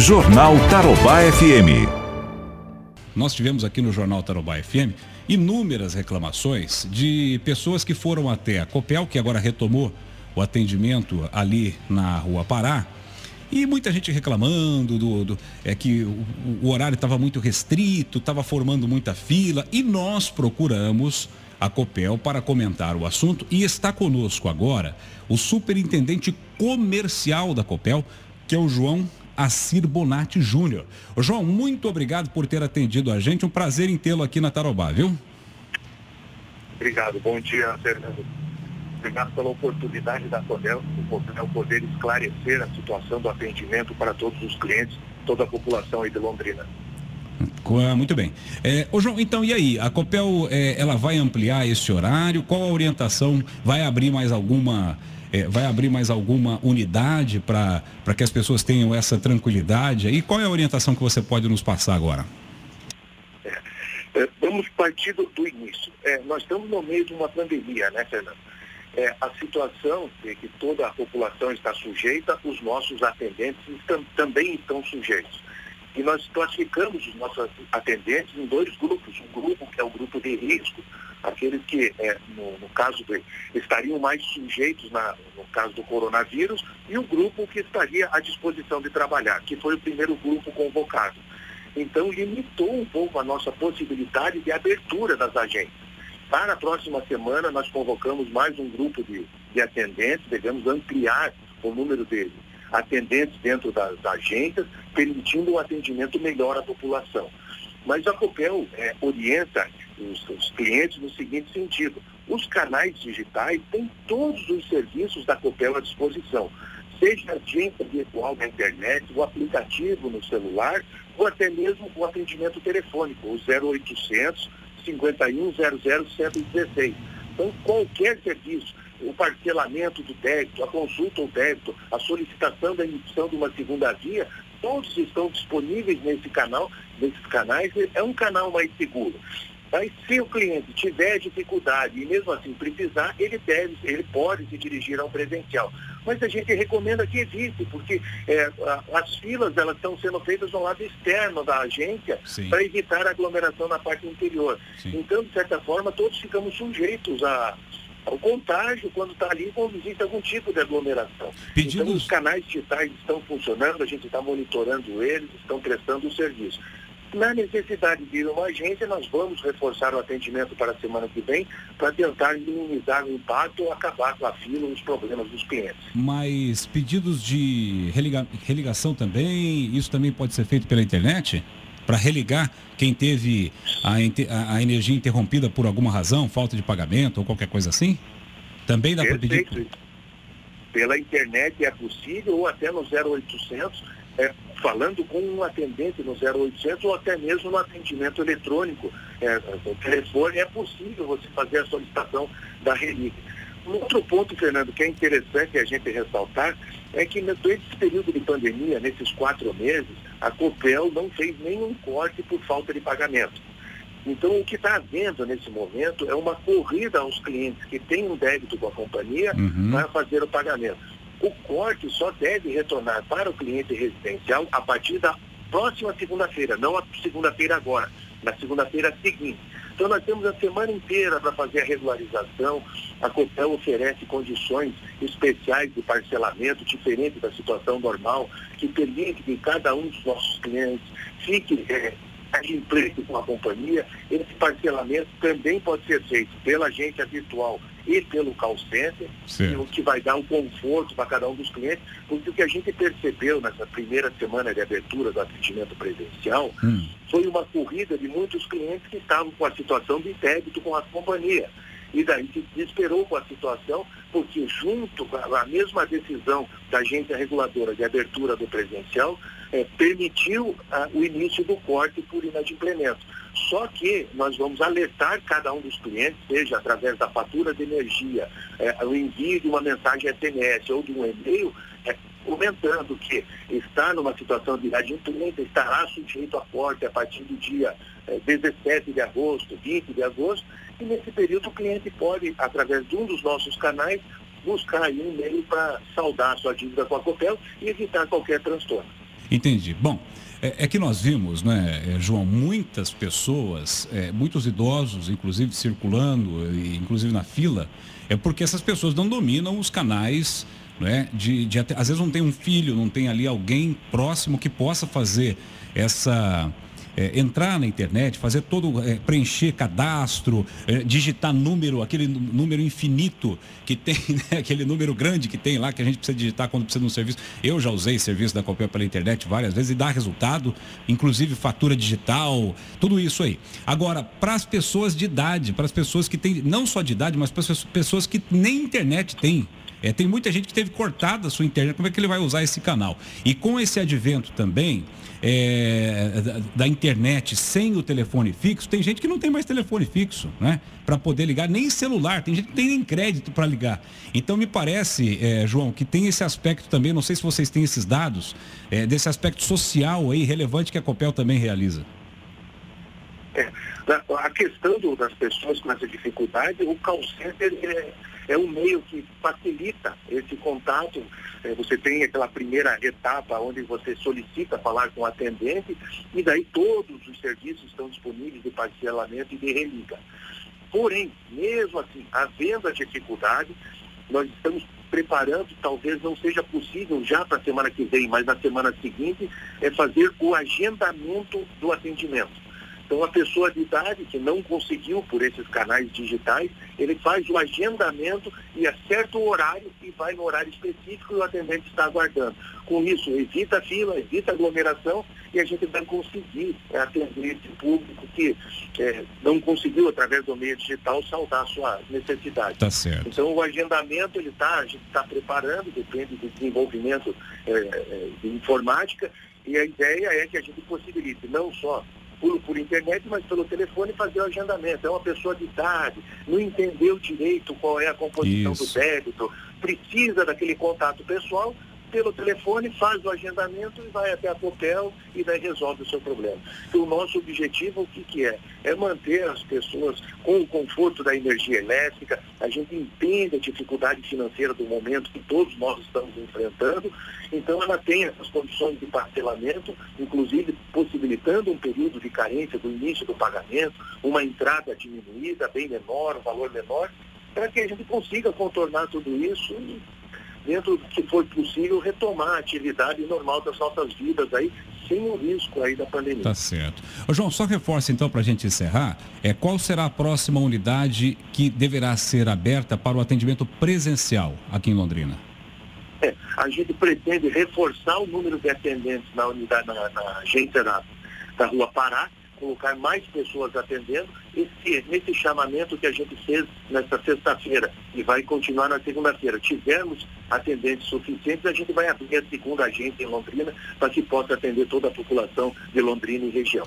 Jornal Tarobá FM. Nós tivemos aqui no Jornal Tarobá FM inúmeras reclamações de pessoas que foram até a Copel, que agora retomou o atendimento ali na Rua Pará. E muita gente reclamando do, do é que o, o horário estava muito restrito, estava formando muita fila e nós procuramos a Copel para comentar o assunto e está conosco agora o superintendente comercial da Copel, que é o João Assir Bonatti Júnior. João, muito obrigado por ter atendido a gente. Um prazer em tê-lo aqui na Tarobá, viu? Obrigado. Bom dia, Fernando. Obrigado pela oportunidade da Copel, o poder esclarecer a situação do atendimento para todos os clientes, toda a população aí de Londrina. Muito bem. É, ô João, então e aí? A Copel é, ela vai ampliar esse horário? Qual a orientação? Vai abrir mais alguma é, vai abrir mais alguma unidade para que as pessoas tenham essa tranquilidade? E qual é a orientação que você pode nos passar agora? É, é, vamos partir do, do início. É, nós estamos no meio de uma pandemia, né, Fernando? É, a situação que toda a população está sujeita, os nossos atendentes estão, também estão sujeitos. E nós classificamos os nossos atendentes em dois grupos. Um grupo que é o grupo de risco, aqueles que, é, no, no, caso de, estariam mais sujeitos na, no caso do coronavírus, e o grupo que estaria à disposição de trabalhar, que foi o primeiro grupo convocado. Então, limitou um pouco a nossa possibilidade de abertura das agências. Para a próxima semana, nós convocamos mais um grupo de, de atendentes, devemos ampliar o número de atendentes dentro das agências, permitindo um atendimento melhor à população. Mas a Copel é, orienta os, clientes no seguinte sentido. Os canais digitais têm todos os serviços da Copel à disposição, seja a agência virtual na internet, o aplicativo no celular, ou até mesmo o atendimento telefônico, o 0800 5100 116. Então, qualquer serviço, o parcelamento do débito, a consulta ao débito, a solicitação da emissão de uma segunda via, todos estão disponíveis nesse canal, nesses canais, é um canal mais seguro. Mas se o cliente tiver dificuldade e mesmo assim precisar, ele deve, ele pode se dirigir ao presencial. Mas a gente recomenda que evite, porque é, as filas elas estão sendo feitas no lado externo da agência para evitar a aglomeração na parte interior. Sim. Então, de certa forma, todos ficamos sujeitos a, ao contágio quando está ali quando existe algum tipo de aglomeração. Pedidos... Então os canais digitais estão funcionando, a gente está monitorando eles, estão prestando o serviço. Na necessidade de ir uma agência, nós vamos reforçar o atendimento para a semana que vem para tentar minimizar o impacto ou acabar com a fila e os problemas dos clientes. Mas pedidos de religa religação também, isso também pode ser feito pela internet? Para religar quem teve a, a, energia interrompida por alguma razão, falta de pagamento ou qualquer coisa assim? Também dá para pedir? Pela internet é possível ou até no 0800 é, falando com um atendente no 0800 ou até mesmo no atendimento eletrônico. É, o telefone é possível você fazer a solicitação da relíquia. Um outro ponto, Fernando, que é interessante a gente ressaltar, é que durante esse período de pandemia, nesses quatro meses, a COPEL não fez nenhum corte por falta de pagamento. Então, o que está havendo nesse momento é uma corrida aos clientes que têm um débito com a companhia uhum. para fazer o pagamento. O corte só deve retornar para o cliente residencial a partir da próxima segunda-feira, não a segunda-feira agora, na segunda-feira seguinte. Então nós temos a semana inteira para fazer a regularização. A Copel oferece condições especiais de parcelamento, diferente da situação normal, que permite que cada um dos nossos clientes fique é, emprego com a companhia. Esse parcelamento também pode ser feito pela agência virtual e pelo call center, o que vai dar um conforto para cada um dos clientes, porque o que a gente percebeu nessa primeira semana de abertura do atendimento presencial hum. foi uma corrida de muitos clientes que estavam com a situação de débito com a companhia. E daí se desesperou com a situação, porque junto com a mesma decisão da agência reguladora de abertura do presencial, é, permitiu ah, o início do corte por inadimplemento. Só que nós vamos alertar cada um dos clientes, seja através da fatura de energia, é, o envio de uma mensagem SMS ou de um e-mail, é, comentando que está numa situação de inadimplência, estará sujeito a corte a partir do dia é, 17 de agosto, 20 de agosto, e nesse período o cliente pode, através de um dos nossos canais, buscar aí um e-mail para saldar sua dívida com a Copel e evitar qualquer transtorno. Entendi. Bom, é, é, que nós vimos, né, é, João, muitas pessoas, é, muitos idosos, inclusive circulando, inclusive na fila, é porque essas pessoas não dominam os canais, né, de, de às vezes não tem um filho, não tem ali alguém próximo que possa fazer essa é, entrar na internet, fazer todo, é, preencher cadastro, é, digitar número, aquele número infinito que tem, né, aquele número grande que tem lá, que a gente precisa digitar quando precisa de um serviço. Eu já usei serviço da Copel pela internet várias vezes e dá resultado, inclusive fatura digital, tudo isso aí. Agora, para as pessoas de idade, para as pessoas que têm, não só de idade, mas para as pessoas que nem internet têm, é, tem muita gente que teve cortada a sua internet, como é que ele vai usar esse canal? E com esse advento também é, da, da, internet sem o telefone fixo, tem gente que não tem mais telefone fixo, né? Para poder ligar, nem celular, tem gente que tem nem crédito para ligar. Então me parece, é, João, que tem esse aspecto também, não sei se vocês têm esses dados, é, desse aspecto social aí relevante que a Copel também realiza. É, a questão do, das pessoas com essa dificuldade, o call center é é um meio que facilita esse contato. É, você tem aquela primeira etapa onde você solicita falar com o atendente e daí todos os serviços estão disponíveis de parcelamento e de religa. Porém, mesmo assim, havendo a dificuldade, nós estamos preparando, talvez não seja possível já para a semana que vem, mas na semana seguinte, é fazer o agendamento do atendimento. Então, a pessoa de idade que não conseguiu por esses canais digitais, ele faz o agendamento e acerta o horário e vai no horário específico e o atendente está aguardando. Com isso, evita a fila, evita a aglomeração e a gente vai conseguir é, atender esse público que é, não conseguiu, através do meio digital, saldar a sua necessidade. Tá certo. Então, o agendamento, ele tá, a gente está preparando, depende do desenvolvimento é, é, de informática, e a ideia é que a gente possibilite não só por, por internet, mas pelo telefone fazer o agendamento. É uma pessoa de idade, não entendeu direito qual é a composição Isso. do débito, precisa daquele contato pessoal, pelo telefone, faz o agendamento e vai até a Copel e daí resolve o seu problema. O nosso objetivo, o que, que é? É manter as pessoas com o conforto da energia elétrica. A gente entende a dificuldade financeira do momento que todos nós estamos enfrentando. Então, ela tem essas condições de parcelamento, inclusive possibilitando um período de carência do início do pagamento, uma entrada diminuída, bem menor, um valor menor, para que a gente consiga contornar tudo isso e dentro do que for possível, retomar a atividade normal das nossas vidas aí, sem o risco aí da pandemia. Tá certo. Ô, João, só reforça então para a gente encerrar, é, qual será a próxima unidade que deverá ser aberta para o atendimento presencial aqui em Londrina? É, a gente pretende reforçar o número de atendentes na unidade, na, na agência da, da Rua Pará, colocar mais pessoas atendendo, esse, nesse chamamento que a gente fez nesta sexta-feira e vai continuar na segunda-feira, tivermos atendentes suficientes, a gente vai abrir a segunda agência em Londrina para que possa atender toda a população de Londrina e região.